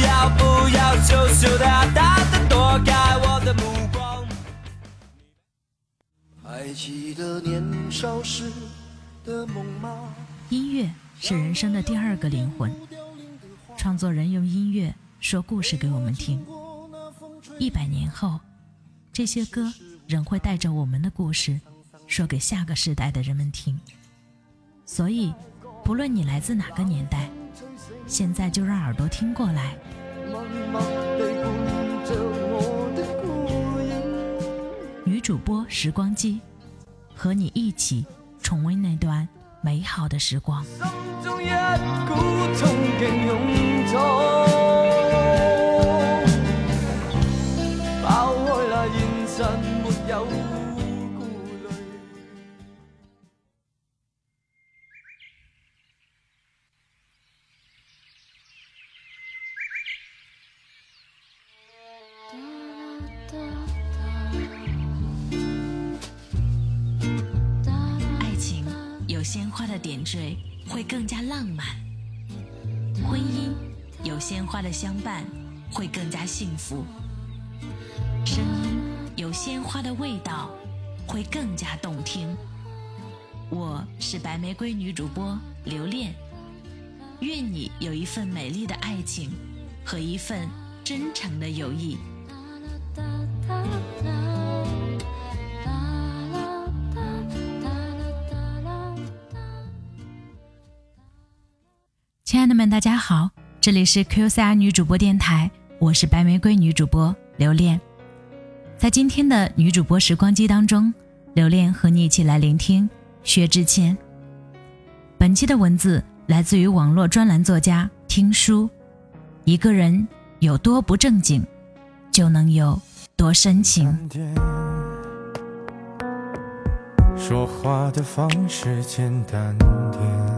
要不要羞羞答答的躲开我的目光。还记得年少时的梦吗？音乐是人生的第二个灵魂，创作人用音乐说故事给我们听。一百年后。这些歌仍会带着我们的故事，说给下个时代的人们听。所以，不论你来自哪个年代，现在就让耳朵听过来。女主播时光机，和你一起重温那段美好的时光。爱情有鲜花的点缀会更加浪漫，婚姻有鲜花的相伴会更加幸福。声音有鲜花的味道，会更加动听。我是白玫瑰女主播刘恋，愿你有一份美丽的爱情和一份真诚的友谊。亲爱的们，大家好，这里是 QCR 女主播电台，我是白玫瑰女主播刘恋。在今天的女主播时光机当中，刘恋和你一起来聆听薛之谦。本期的文字来自于网络专栏作家听书。一个人有多不正经，就能有多深情。说话的方式简单点。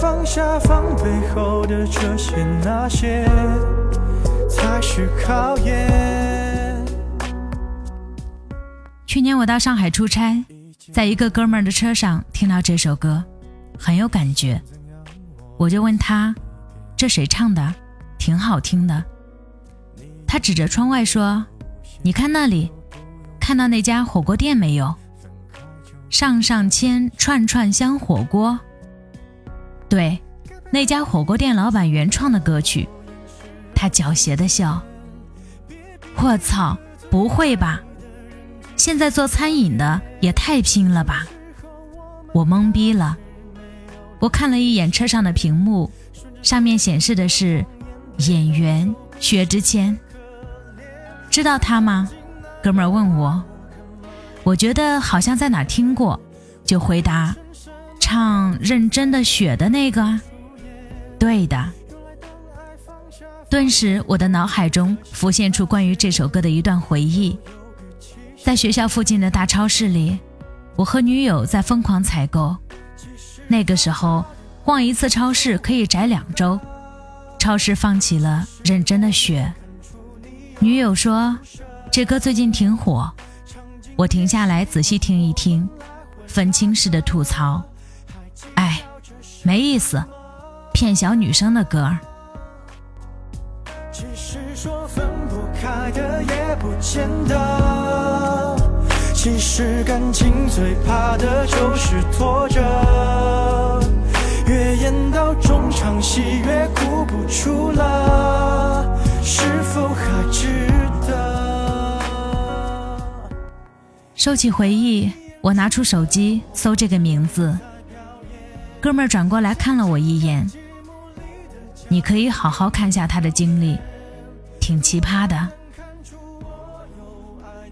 放下防备后的这些那些，才是考验。去年我到上海出差，在一个哥们儿的车上听到这首歌，很有感觉。我就问他：“这谁唱的？挺好听的。”他指着窗外说：“你看那里，看到那家火锅店没有？上上签串串香火锅。”对，那家火锅店老板原创的歌曲，他狡黠的笑。我操，不会吧？现在做餐饮的也太拼了吧！我懵逼了。我看了一眼车上的屏幕，上面显示的是演员薛之谦。知道他吗？哥们儿问我。我觉得好像在哪听过，就回答。唱认真的雪的那个，对的。顿时，我的脑海中浮现出关于这首歌的一段回忆。在学校附近的大超市里，我和女友在疯狂采购。那个时候，逛一次超市可以宅两周。超市放起了认真的雪。女友说：“这歌最近挺火。”我停下来仔细听一听，愤青式的吐槽：“哎，没意思，骗小女生的歌。”其实说分不开的也不见得，其实感情最怕的就是拖着。越演到中场戏，越哭不出了，是否还值得？收起回忆，我拿出手机搜这个名字。哥们儿转过来看了我一眼。你可以好好看下他的经历，挺奇葩的。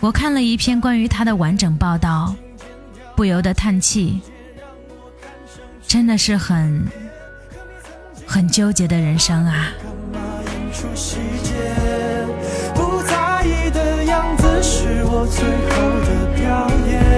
我看了一篇关于他的完整报道，不由得叹气。真的是很很纠结的人生啊！不在意的样子是我最后的表演，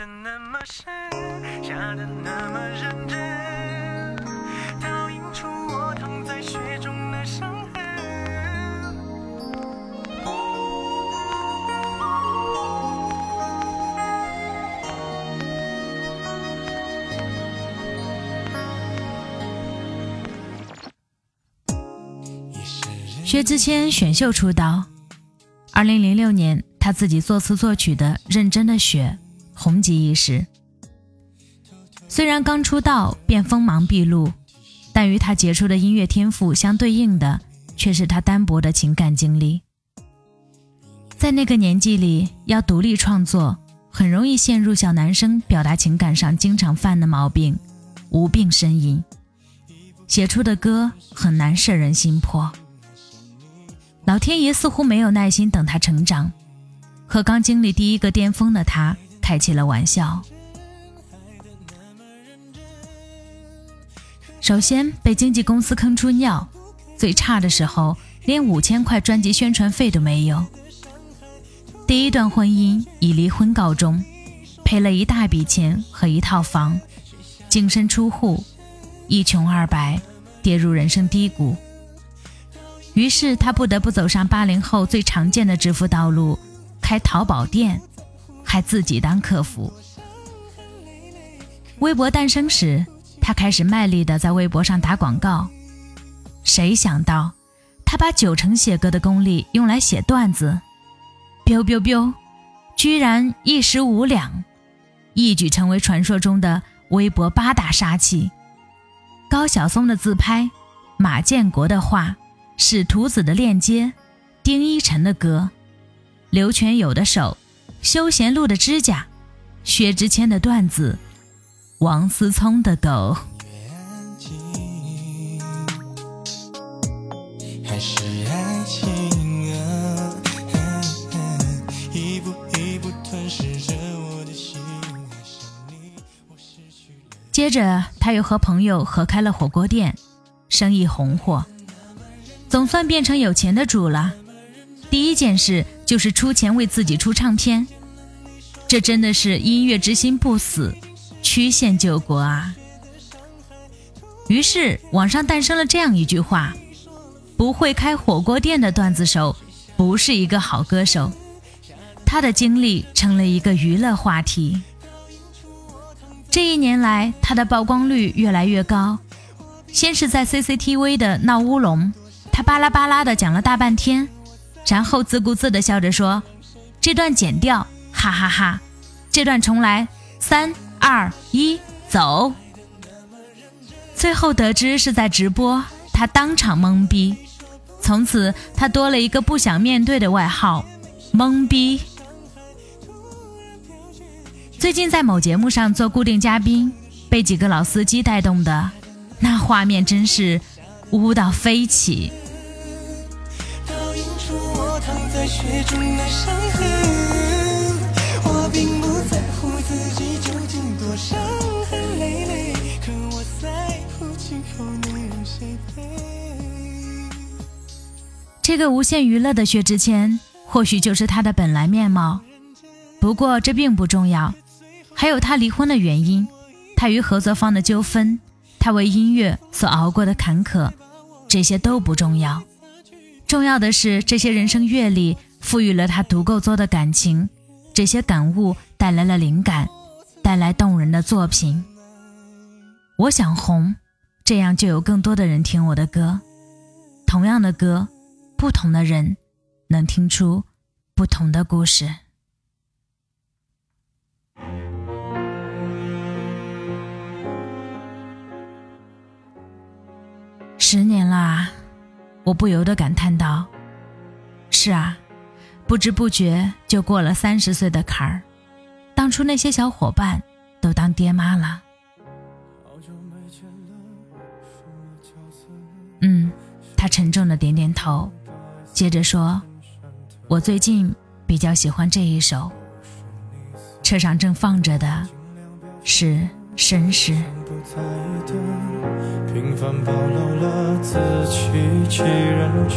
的那么深，下的那么认真，倒映出我躺在雪中的伤痕。薛之谦选秀出道，二零零六年，他自己作词作曲的《认真的雪》。红极一时。虽然刚出道便锋芒毕露，但与他杰出的音乐天赋相对应的，却是他单薄的情感经历。在那个年纪里，要独立创作，很容易陷入小男生表达情感上经常犯的毛病——无病呻吟。写出的歌很难摄人心魄。老天爷似乎没有耐心等他成长，和刚经历第一个巅峰的他。开起了玩笑。首先被经纪公司坑出尿，最差的时候连五千块专辑宣传费都没有。第一段婚姻以离婚告终，赔了一大笔钱和一套房，净身出户，一穷二白，跌入人生低谷。于是他不得不走上八零后最常见的致富道路，开淘宝店。还自己当客服。微博诞生时，他开始卖力的在微博上打广告。谁想到，他把九成写歌的功力用来写段子，biu biu biu，居然一时无两，一举成为传说中的微博八大杀器。高晓松的自拍，马建国的画，使徒子的链接，丁一晨的歌，刘全友的手。休闲路的指甲，薛之谦的段子，王思聪的狗。接着，他又和朋友合开了火锅店，生意红火，总算变成有钱的主了。第一件事就是出钱为自己出唱片，这真的是音乐之心不死，曲线救国啊！于是网上诞生了这样一句话：不会开火锅店的段子手，不是一个好歌手。他的经历成了一个娱乐话题。这一年来，他的曝光率越来越高。先是在 CCTV 的闹乌龙，他巴拉巴拉的讲了大半天。然后自顾自地笑着说：“这段剪掉，哈哈哈！这段重来，三二一，走。”最后得知是在直播，他当场懵逼。从此，他多了一个不想面对的外号——懵逼。最近在某节目上做固定嘉宾，被几个老司机带动的，那画面真是污到飞起。倒映出我躺在雪中的伤痕。伤痕累累，可我在乎今后你有谁陪。这个无限娱乐的薛之谦，或许就是他的本来面貌。不过这并不重要，还有他离婚的原因，他与合作方的纠纷，他为音乐所熬过的坎坷，这些都不重要。重要的是，这些人生阅历赋予了他足够多的感情，这些感悟带来了灵感，带来动人的作品。我想红，这样就有更多的人听我的歌。同样的歌，不同的人能听出不同的故事。十年啦，我不由得感叹道：“是啊，不知不觉就过了三十岁的坎儿。当初那些小伙伴都当爹妈了。”嗯，他沉重的点点头，接着说：“我最近比较喜欢这一首。车上正放着的是绅士。”平凡暴露了自欺欺人者，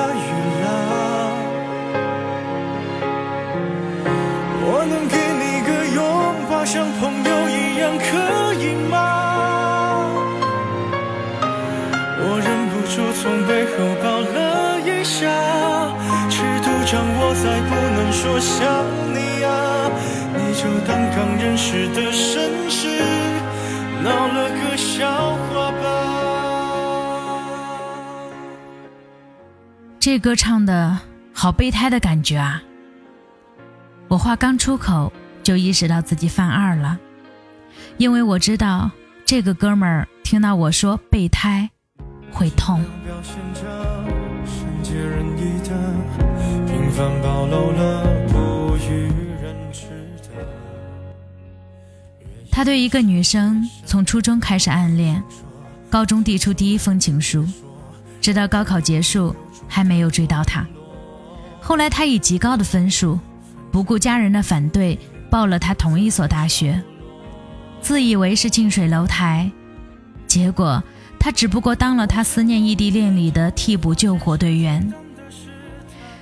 掌握在不能说想你啊，你就当刚认识的绅士，闹了个笑话吧。这歌唱的好备胎的感觉啊！我话刚出口，就意识到自己犯二了，因为我知道这个哥们儿听到我说备胎会痛。表现着善解人意的，平凡暴露了不与。他对一个女生从初中开始暗恋，高中递出第一封情书，直到高考结束还没有追到她。后来他以极高的分数，不顾家人的反对，报了他同一所大学，自以为是近水楼台，结果他只不过当了他思念异地恋里的替补救火队员。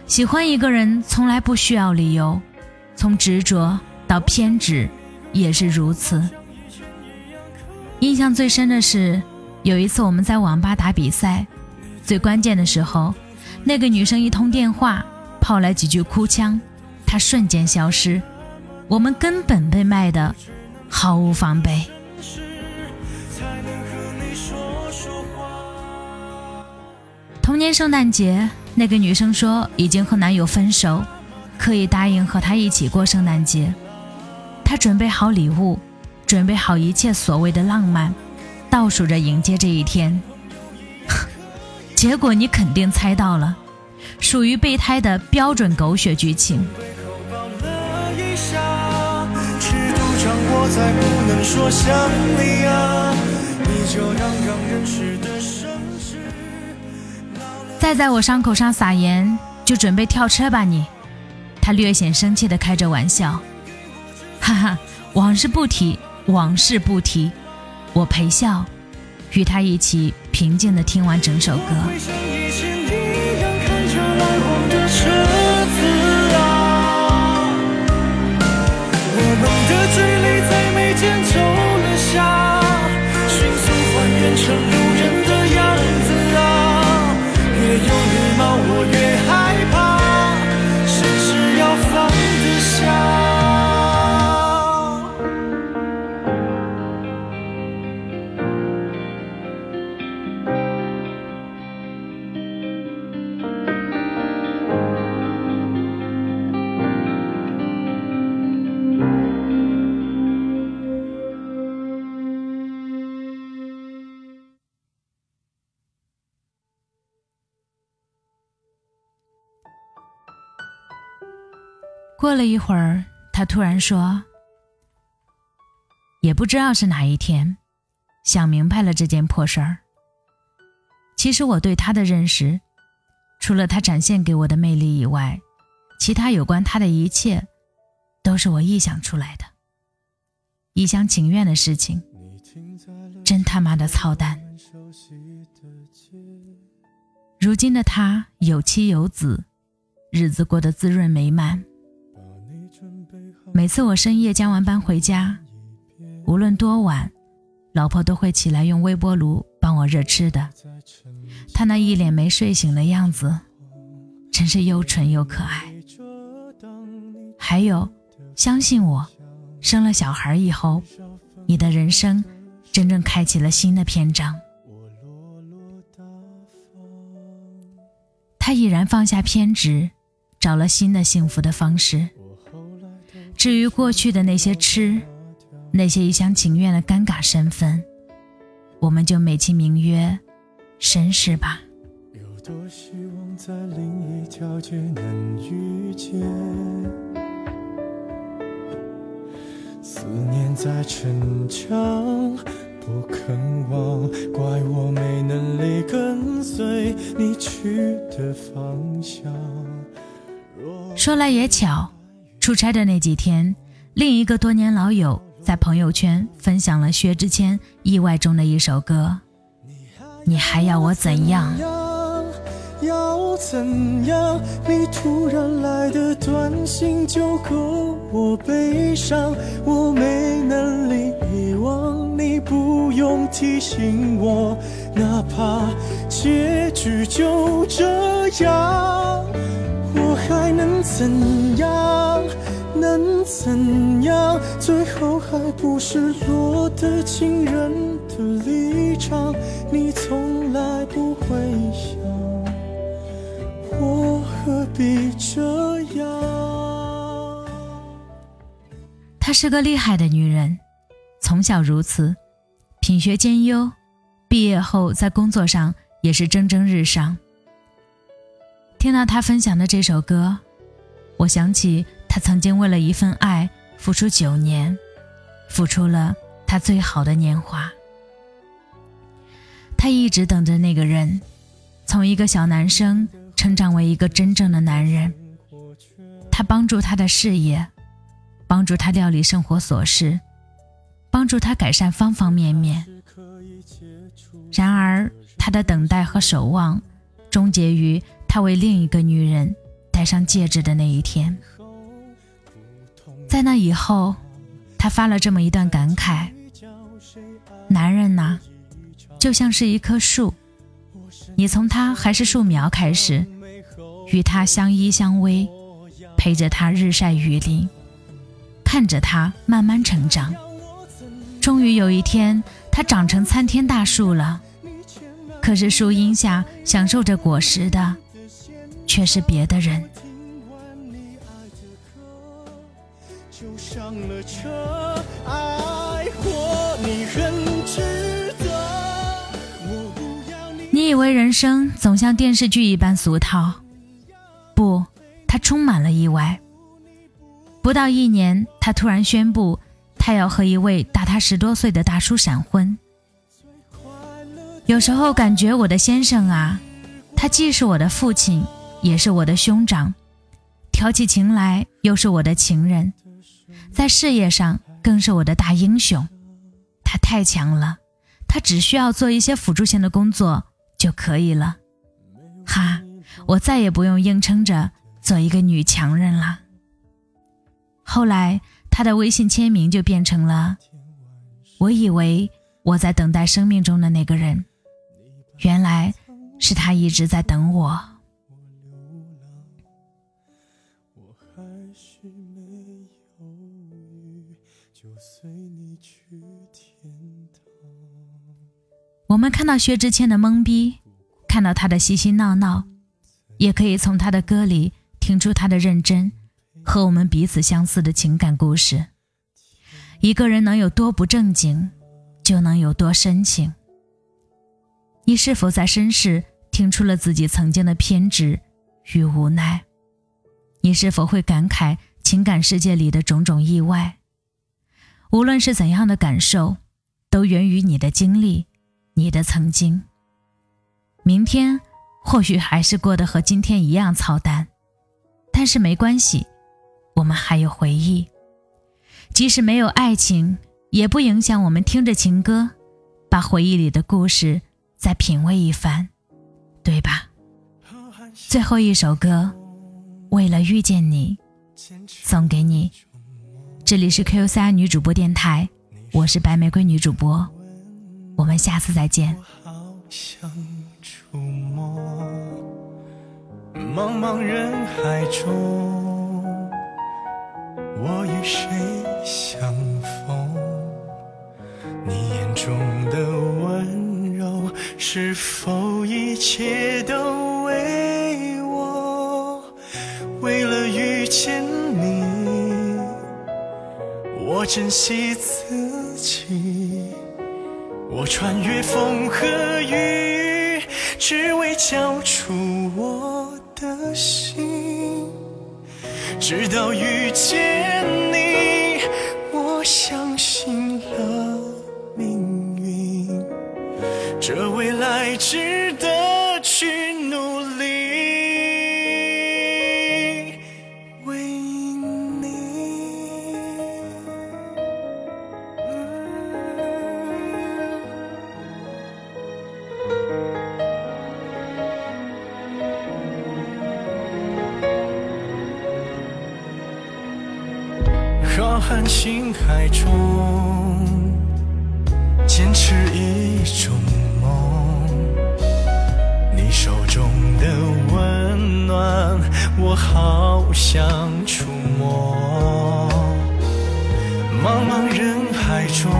喜欢一个人从来不需要理由，从执着到偏执也是如此。印象最深的是，有一次我们在网吧打比赛，最关键的时候，那个女生一通电话，抛来几句哭腔，她瞬间消失，我们根本被卖的毫无防备。才能和你说说话。同年圣诞节，那个女生说已经和男友分手，可以答应和他一起过圣诞节。她准备好礼物，准备好一切所谓的浪漫，倒数着迎接这一天。结果你肯定猜到了，属于备胎的标准狗血剧情。尺度掌握在不能说想你啊，你就当刚认识的。再在我伤口上撒盐，就准备跳车吧你。他略显生气地开着玩笑，哈哈，往事不提，往事不提。我陪笑，与他一起平静地听完整首歌。我们的距离在眉间皱了下，迅速还原成路人，越有礼貌我越害怕。过了一会儿，他突然说：“也不知道是哪一天，想明白了这件破事儿。其实我对他的认识，除了他展现给我的魅力以外，其他有关他的一切，都是我臆想出来的。一厢情愿的事情，真他妈的操蛋。如今的他有妻有子，日子过得滋润美满。”每次我深夜加完班回家，无论多晚，老婆都会起来用微波炉帮我热吃的。她那一脸没睡醒的样子，真是又蠢又可爱。还有，相信我，生了小孩以后，你的人生真正开启了新的篇章。他已然放下偏执，找了新的幸福的方式。至于过去的那些痴，那些一厢情愿的尴尬身份，我们就美其名曰绅士吧。有多希望在另一条街能遇见，思念在逞强，不肯忘，怪我没能力跟随你去的方向。说来也巧。出差的那几天，另一个多年老友在朋友圈分享了薛之谦意外中的一首歌。你还要我怎样？要怎样？你突然来的短信就够我悲伤，我没能力遗忘，你不用提醒我，哪怕结局就这样，还能怎样？能怎样？最后还不是落得情人的立场。你从来不会想，我何必这样？她是个厉害的女人，从小如此，品学兼优，毕业后在工作上也是蒸蒸日上。听到他分享的这首歌，我想起。他曾经为了一份爱付出九年，付出了他最好的年华。他一直等着那个人，从一个小男生成长为一个真正的男人。他帮助他的事业，帮助他料理生活琐事，帮助他改善方方面面。然而，他的等待和守望，终结于他为另一个女人戴上戒指的那一天。在那以后，他发了这么一段感慨：男人呐，就像是一棵树，你从他还是树苗开始，与他相依相偎，陪着他日晒雨淋，看着他慢慢成长。终于有一天，他长成参天大树了。可是树荫下享受着果实的，却是别的人。上了车，爱过你很值得。你以为人生总像电视剧一般俗套？不，它充满了意外。不到一年，他突然宣布，他要和一位大他十多岁的大叔闪婚。有时候感觉我的先生啊，他既是我的父亲，也是我的兄长，挑起情来又是我的情人。在事业上更是我的大英雄，他太强了，他只需要做一些辅助性的工作就可以了。哈，我再也不用硬撑着做一个女强人了。后来他的微信签名就变成了“我以为我在等待生命中的那个人，原来是他一直在等我。”我们看到薛之谦的懵逼，看到他的嬉嬉闹闹，也可以从他的歌里听出他的认真和我们彼此相似的情感故事。一个人能有多不正经，就能有多深情。你是否在绅士听出了自己曾经的偏执与无奈？你是否会感慨？情感世界里的种种意外。无论是怎样的感受，都源于你的经历，你的曾经。明天或许还是过得和今天一样操蛋，但是没关系，我们还有回忆。即使没有爱情，也不影响我们听着情歌，把回忆里的故事再品味一番，对吧？最后一首歌，为了遇见你，送给你。这里是 Q 三女主播电台，我是白玫瑰女主播，我们下次再见。好想触摸茫茫人海中，我与谁相逢？你眼中的温柔，是否一切都为我？为了遇见你，我珍惜自己，我穿越风和雨，只为交出我的心。直到遇见浩瀚星海中，坚持一种梦。你手中的温暖，我好想触摸。茫茫人海中，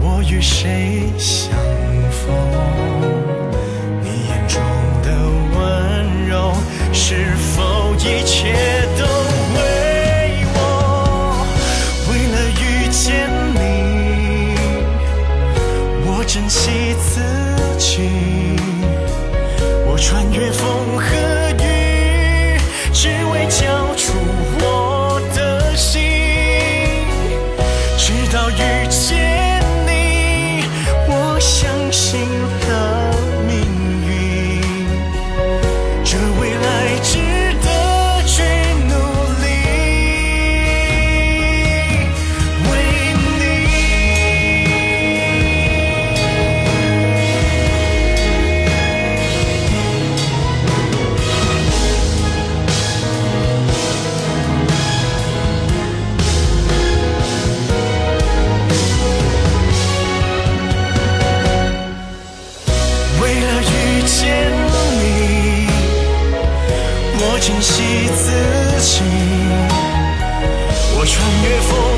我与谁相逢？你眼中的温柔，是否一切穿越风和 beautiful.